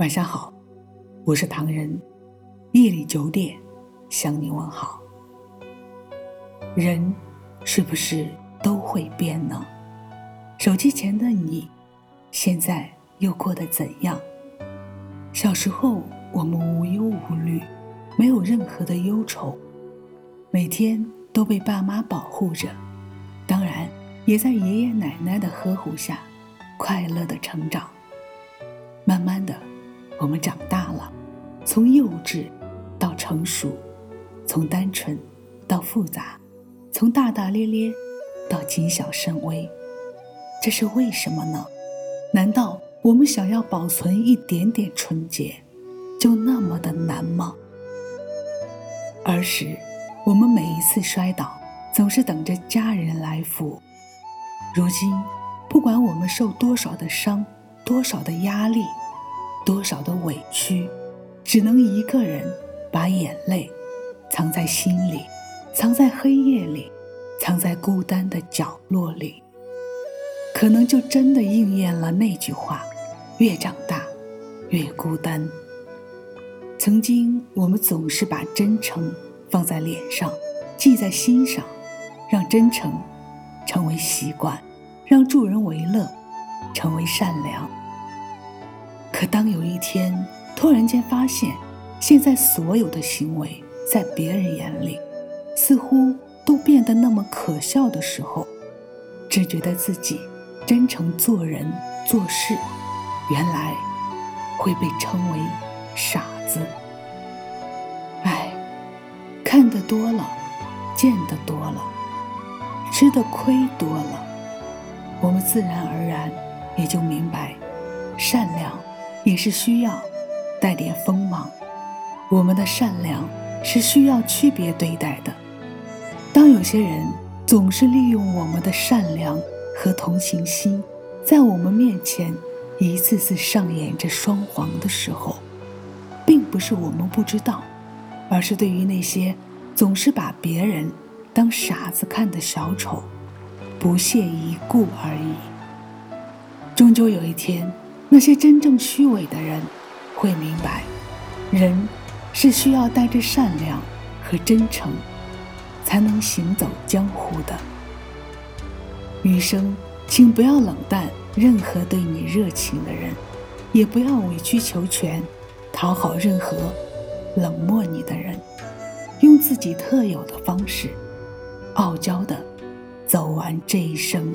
晚上好，我是唐人。夜里九点向你问好。人是不是都会变呢？手机前的你，现在又过得怎样？小时候我们无忧无虑，没有任何的忧愁，每天都被爸妈保护着，当然也在爷爷奶奶的呵护下，快乐的成长。慢慢的。我们长大了，从幼稚到成熟，从单纯到复杂，从大大咧咧到谨小慎微，这是为什么呢？难道我们想要保存一点点纯洁，就那么的难吗？儿时，我们每一次摔倒，总是等着家人来扶。如今，不管我们受多少的伤，多少的压力。多少的委屈，只能一个人把眼泪藏在心里，藏在黑夜里，藏在孤单的角落里。可能就真的应验了那句话：越长大，越孤单。曾经我们总是把真诚放在脸上，记在心上，让真诚成为习惯，让助人为乐成为善良。可当有一天突然间发现，现在所有的行为在别人眼里，似乎都变得那么可笑的时候，只觉得自己真诚做人做事，原来会被称为傻子。唉，看得多了，见得多了，吃的亏多了，我们自然而然也就明白，善良。也是需要带点锋芒，我们的善良是需要区别对待的。当有些人总是利用我们的善良和同情心，在我们面前一次次上演着双簧的时候，并不是我们不知道，而是对于那些总是把别人当傻子看的小丑，不屑一顾而已。终究有一天。那些真正虚伪的人，会明白，人是需要带着善良和真诚，才能行走江湖的。余生，请不要冷淡任何对你热情的人，也不要委曲求全，讨好任何冷漠你的人，用自己特有的方式，傲娇的走完这一生。